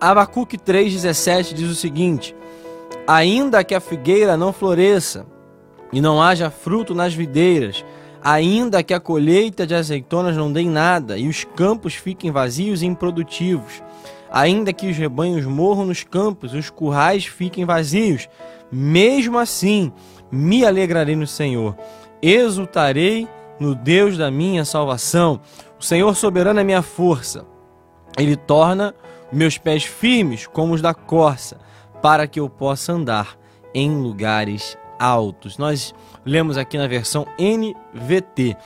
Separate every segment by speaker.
Speaker 1: Abacuque 3,17 diz o seguinte: Ainda que a figueira não floresça e não haja fruto nas videiras, ainda que a colheita de azeitonas não dê nada e os campos fiquem vazios e improdutivos, ainda que os rebanhos morram nos campos e os currais fiquem vazios, mesmo assim me alegrarei no Senhor, exultarei no Deus da minha salvação. O Senhor soberano é minha força. Ele torna meus pés firmes como os da corça, para que eu possa andar em lugares altos. Nós lemos aqui na versão NVT.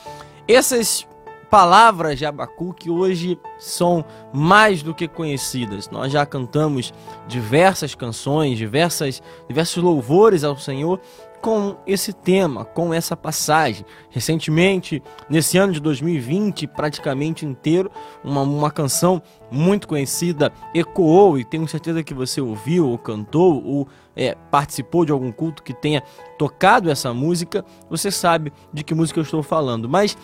Speaker 1: Essas palavras de Abacuque hoje são mais do que conhecidas. Nós já cantamos diversas canções, diversas, diversos louvores ao Senhor com esse tema, com essa passagem. Recentemente, nesse ano de 2020, praticamente inteiro, uma, uma canção muito conhecida ecoou e tenho certeza que você ouviu, ou cantou, ou é, participou de algum culto que tenha tocado essa música. Você sabe de que música eu estou falando, mas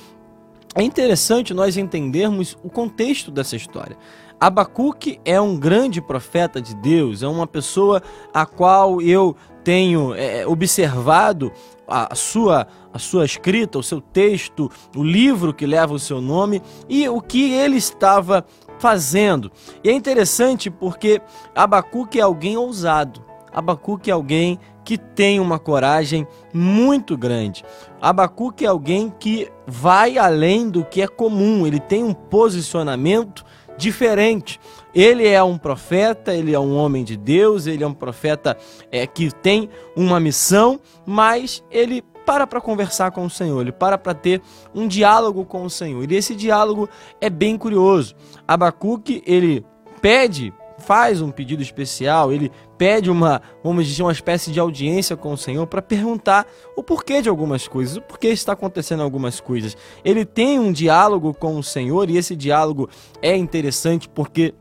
Speaker 1: é interessante nós entendermos o contexto dessa história. Abacuque é um grande profeta de Deus, é uma pessoa a qual eu tenho é, observado a sua, a sua escrita, o seu texto, o livro que leva o seu nome e o que ele estava fazendo. E é interessante porque Abacuque é alguém ousado. Abacuque é alguém que tem uma coragem muito grande. Abacuque é alguém que vai além do que é comum, ele tem um posicionamento diferente. Ele é um profeta, ele é um homem de Deus, ele é um profeta é, que tem uma missão, mas ele para para conversar com o Senhor, ele para para ter um diálogo com o Senhor. E esse diálogo é bem curioso. Abacuque, ele pede faz um pedido especial, ele pede uma, vamos dizer, uma espécie de audiência com o Senhor para perguntar o porquê de algumas coisas, o porquê está acontecendo algumas coisas. Ele tem um diálogo com o Senhor e esse diálogo é interessante porque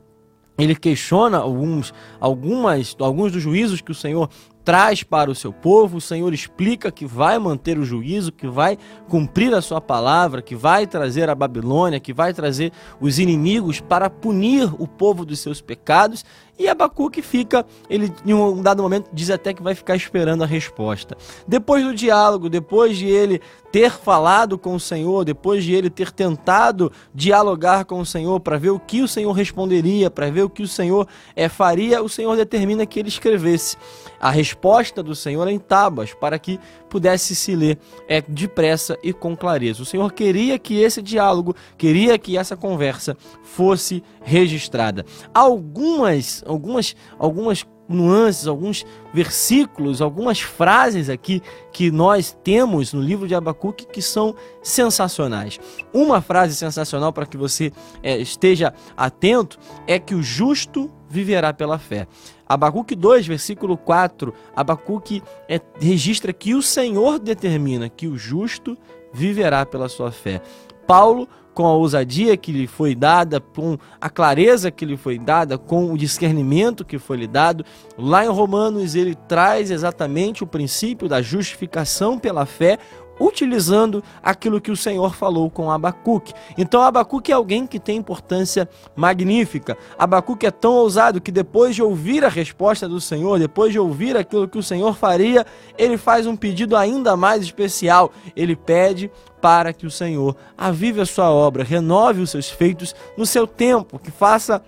Speaker 1: ele questiona alguns, algumas, alguns dos juízos que o Senhor traz para o seu povo, o Senhor explica que vai manter o juízo, que vai cumprir a sua palavra, que vai trazer a Babilônia, que vai trazer os inimigos para punir o povo dos seus pecados e Abacuque fica, ele em um dado momento diz até que vai ficar esperando a resposta. Depois do diálogo, depois de ele ter falado com o Senhor, depois de ele ter tentado dialogar com o Senhor para ver o que o Senhor responderia, para ver o que o Senhor é, faria, o Senhor determina que ele escrevesse a resposta do Senhor em tábuas para que pudesse se ler é, depressa e com clareza. O Senhor queria que esse diálogo, queria que essa conversa fosse registrada. Algumas, algumas, algumas nuances, alguns versículos, algumas frases aqui que nós temos no livro de Abacuque que são sensacionais. Uma frase sensacional para que você é, esteja atento é que o justo viverá pela fé. Abacuque 2, versículo 4, Abacuque é, registra que o Senhor determina que o justo viverá pela sua fé. Paulo com a ousadia que lhe foi dada, com a clareza que lhe foi dada, com o discernimento que foi lhe dado. Lá em Romanos ele traz exatamente o princípio da justificação pela fé, utilizando aquilo que o Senhor falou com Abacuque. Então Abacuque é alguém que tem importância magnífica. Abacuque é tão ousado que depois de ouvir a resposta do Senhor, depois de ouvir aquilo que o Senhor faria, ele faz um pedido ainda mais especial. Ele pede para que o Senhor avive a sua obra, renove os seus feitos no seu tempo, que faça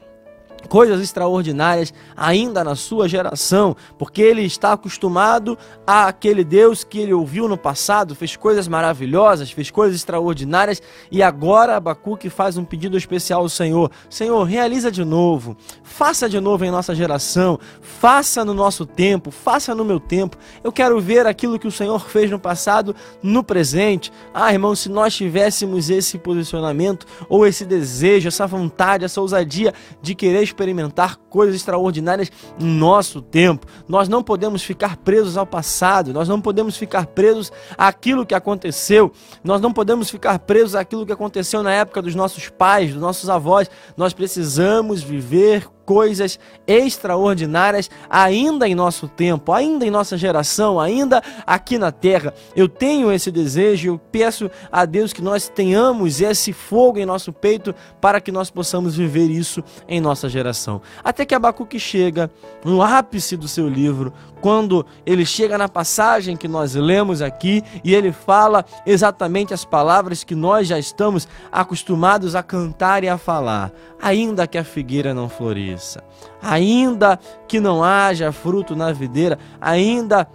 Speaker 1: coisas extraordinárias ainda na sua geração, porque ele está acostumado àquele Deus que ele ouviu no passado, fez coisas maravilhosas, fez coisas extraordinárias e agora Abacuque faz um pedido especial ao Senhor: Senhor, realiza de novo, faça de novo em nossa geração, faça no nosso tempo, faça no meu tempo. Eu quero ver aquilo que o Senhor fez no passado no presente. Ah, irmão, se nós tivéssemos esse posicionamento ou esse desejo, essa vontade, essa ousadia de querer experimentar coisas extraordinárias em nosso tempo. Nós não podemos ficar presos ao passado, nós não podemos ficar presos àquilo que aconteceu, nós não podemos ficar presos àquilo que aconteceu na época dos nossos pais, dos nossos avós. Nós precisamos viver coisas extraordinárias ainda em nosso tempo, ainda em nossa geração, ainda aqui na terra. Eu tenho esse desejo, eu peço a Deus que nós tenhamos esse fogo em nosso peito para que nós possamos viver isso em nossa geração. Até que Abacuque chega no ápice do seu livro, quando ele chega na passagem que nós lemos aqui e ele fala exatamente as palavras que nós já estamos acostumados a cantar e a falar. Ainda que a figueira não floresça, ainda que não haja fruto na videira, ainda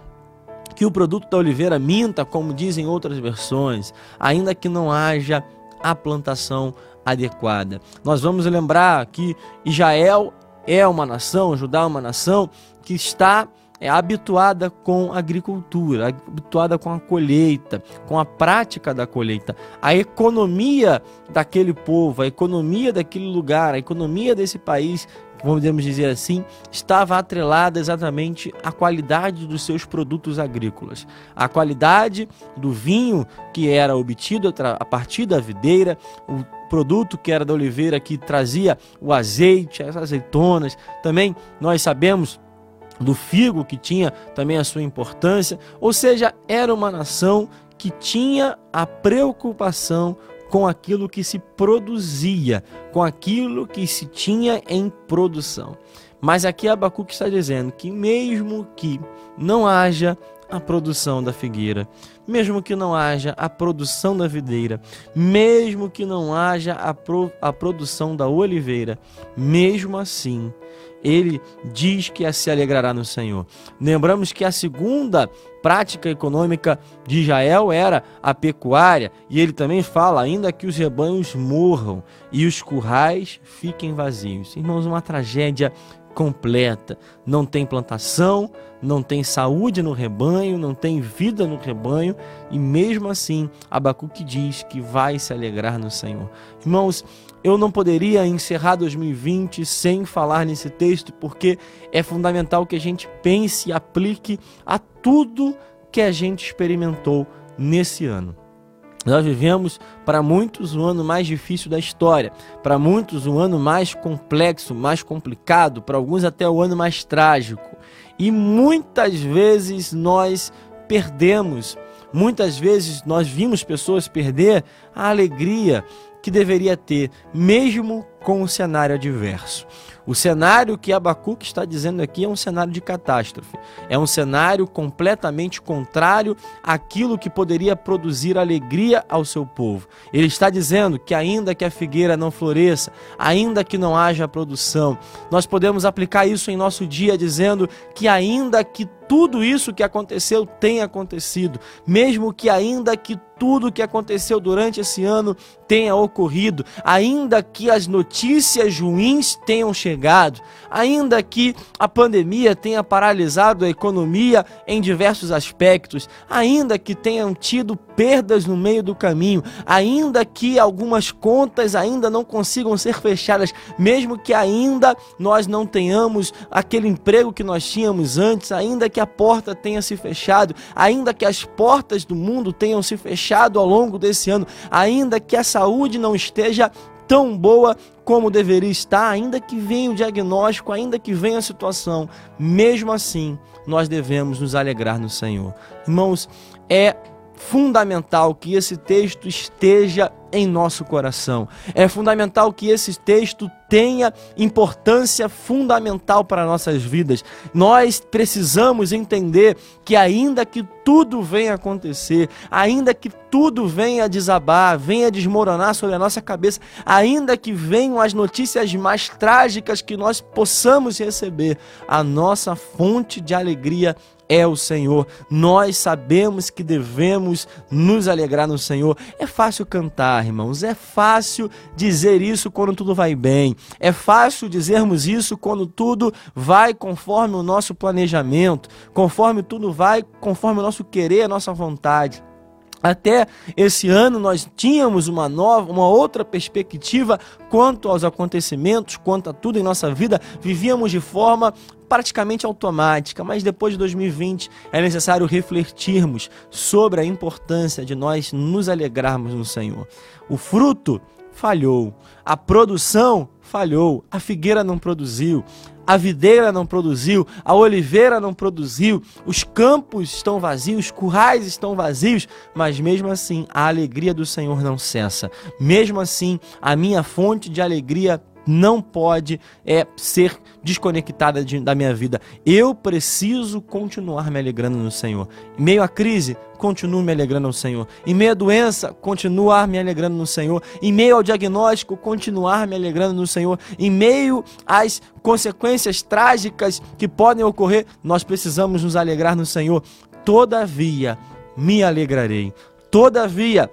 Speaker 1: que o produto da oliveira minta, como dizem outras versões, ainda que não haja a plantação adequada. Nós vamos lembrar que Israel é uma nação, Judá é uma nação que está é habituada com a agricultura, habituada com a colheita, com a prática da colheita. A economia daquele povo, a economia daquele lugar, a economia desse país, podemos dizer assim, estava atrelada exatamente à qualidade dos seus produtos agrícolas. A qualidade do vinho que era obtido a partir da videira, o produto que era da oliveira que trazia o azeite, as azeitonas. Também nós sabemos do figo, que tinha também a sua importância, ou seja, era uma nação que tinha a preocupação com aquilo que se produzia, com aquilo que se tinha em produção. Mas aqui Abacuque está dizendo que mesmo que não haja a produção da figueira, mesmo que não haja a produção da videira, mesmo que não haja a, pro, a produção da oliveira, mesmo assim, ele diz que se alegrará no Senhor. Lembramos que a segunda prática econômica de Israel era a pecuária, e ele também fala ainda que os rebanhos morram e os currais fiquem vazios. Irmãos, uma tragédia completa. Não tem plantação, não tem saúde no rebanho, não tem vida no rebanho, e mesmo assim Abacuque diz que vai se alegrar no Senhor. Irmãos, eu não poderia encerrar 2020 sem falar nesse texto, porque é fundamental que a gente pense e aplique a tudo que a gente experimentou nesse ano. Nós vivemos, para muitos, o ano mais difícil da história, para muitos, o ano mais complexo, mais complicado, para alguns, até o ano mais trágico. E muitas vezes nós perdemos, muitas vezes nós vimos pessoas perder a alegria que deveria ter, mesmo com o cenário adverso. O cenário que Abacuque está dizendo aqui é um cenário de catástrofe. É um cenário completamente contrário àquilo que poderia produzir alegria ao seu povo. Ele está dizendo que, ainda que a figueira não floresça, ainda que não haja produção, nós podemos aplicar isso em nosso dia, dizendo que, ainda que tudo isso que aconteceu tenha acontecido, mesmo que ainda que tudo que aconteceu durante esse ano tenha ocorrido, ainda que as notícias ruins tenham chegado, ainda que a pandemia tenha paralisado a economia em diversos aspectos, ainda que tenham tido perdas no meio do caminho, ainda que algumas contas ainda não consigam ser fechadas, mesmo que ainda nós não tenhamos aquele emprego que nós tínhamos antes, ainda que a porta tenha se fechado, ainda que as portas do mundo tenham se fechado ao longo desse ano, ainda que a saúde não esteja tão boa como deveria estar, ainda que venha o diagnóstico, ainda que venha a situação, mesmo assim, nós devemos nos alegrar no Senhor. Irmãos, é fundamental que esse texto esteja em nosso coração. É fundamental que esse texto tenha importância fundamental para nossas vidas. Nós precisamos entender que, ainda que tudo venha acontecer, ainda que tudo venha desabar, venha desmoronar sobre a nossa cabeça, ainda que venham as notícias mais trágicas que nós possamos receber, a nossa fonte de alegria é o Senhor. Nós sabemos que devemos nos alegrar no Senhor. É fácil cantar, irmãos, é fácil dizer isso quando tudo vai bem. É fácil dizermos isso quando tudo vai conforme o nosso planejamento, conforme tudo vai conforme o nosso querer, a nossa vontade. Até esse ano nós tínhamos uma nova, uma outra perspectiva quanto aos acontecimentos, quanto a tudo em nossa vida, vivíamos de forma praticamente automática, mas depois de 2020 é necessário refletirmos sobre a importância de nós nos alegrarmos no Senhor. O fruto falhou. A produção falhou. A figueira não produziu. A videira não produziu, a oliveira não produziu, os campos estão vazios, os currais estão vazios, mas mesmo assim a alegria do Senhor não cessa. Mesmo assim, a minha fonte de alegria não pode é, ser desconectada de, da minha vida. Eu preciso continuar me alegrando no Senhor. Em meio à crise, continuo me alegrando no Senhor. Em meio à doença, continuar me alegrando no Senhor. Em meio ao diagnóstico, continuar me alegrando no Senhor. Em meio às consequências trágicas que podem ocorrer, nós precisamos nos alegrar no Senhor. Todavia, me alegrarei. Todavia,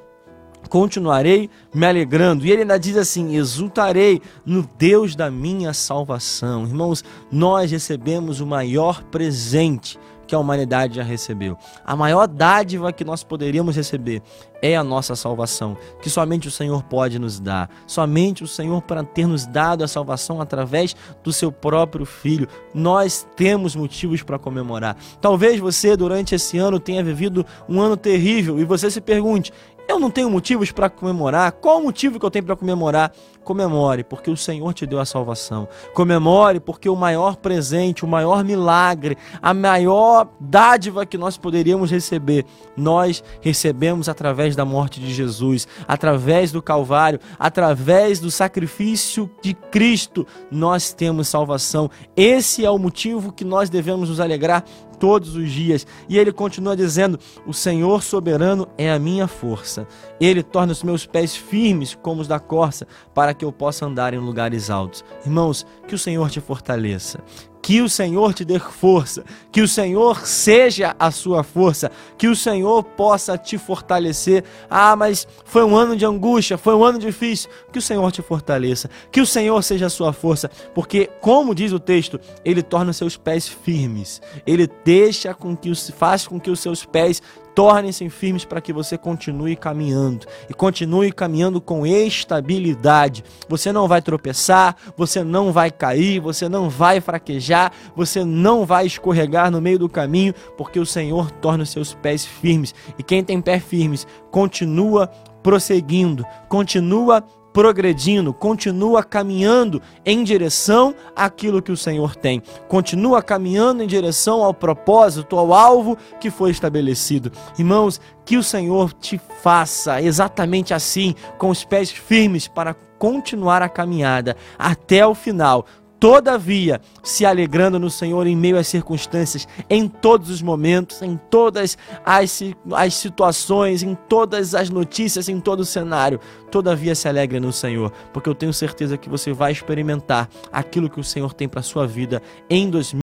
Speaker 1: continuarei me alegrando. E ele ainda diz assim: exultarei no Deus da minha salvação. Irmãos, nós recebemos o maior presente que a humanidade já recebeu. A maior dádiva que nós poderíamos receber é a nossa salvação, que somente o Senhor pode nos dar. Somente o Senhor para ter nos dado a salvação através do seu próprio filho. Nós temos motivos para comemorar. Talvez você durante esse ano tenha vivido um ano terrível e você se pergunte: eu não tenho motivos para comemorar. Qual o motivo que eu tenho para comemorar? Comemore, porque o Senhor te deu a salvação. Comemore, porque o maior presente, o maior milagre, a maior dádiva que nós poderíamos receber, nós recebemos através da morte de Jesus, através do Calvário, através do sacrifício de Cristo. Nós temos salvação. Esse é o motivo que nós devemos nos alegrar todos os dias. E ele continua dizendo: O Senhor soberano é a minha força. Ele torna os meus pés firmes como os da corça, para que eu possa andar em lugares altos. Irmãos, que o Senhor te fortaleça. Que o Senhor te dê força, que o Senhor seja a sua força, que o Senhor possa te fortalecer. Ah, mas foi um ano de angústia, foi um ano difícil. Que o Senhor te fortaleça, que o Senhor seja a sua força, porque, como diz o texto, Ele torna os seus pés firmes, Ele deixa com que os, faz com que os seus pés tornem-se firmes para que você continue caminhando e continue caminhando com estabilidade. Você não vai tropeçar, você não vai cair, você não vai fraquejar, você não vai escorregar no meio do caminho, porque o Senhor torna os seus pés firmes. E quem tem pés firmes continua prosseguindo, continua progredindo, continua caminhando em direção àquilo que o Senhor tem, continua caminhando em direção ao propósito, ao alvo que foi estabelecido. Irmãos, que o Senhor te faça exatamente assim, com os pés firmes para continuar a caminhada até o final, Todavia, se alegrando no Senhor em meio às circunstâncias, em todos os momentos, em todas as, as situações, em todas as notícias, em todo o cenário, todavia se alegre no Senhor, porque eu tenho certeza que você vai experimentar aquilo que o Senhor tem para sua vida em 2020.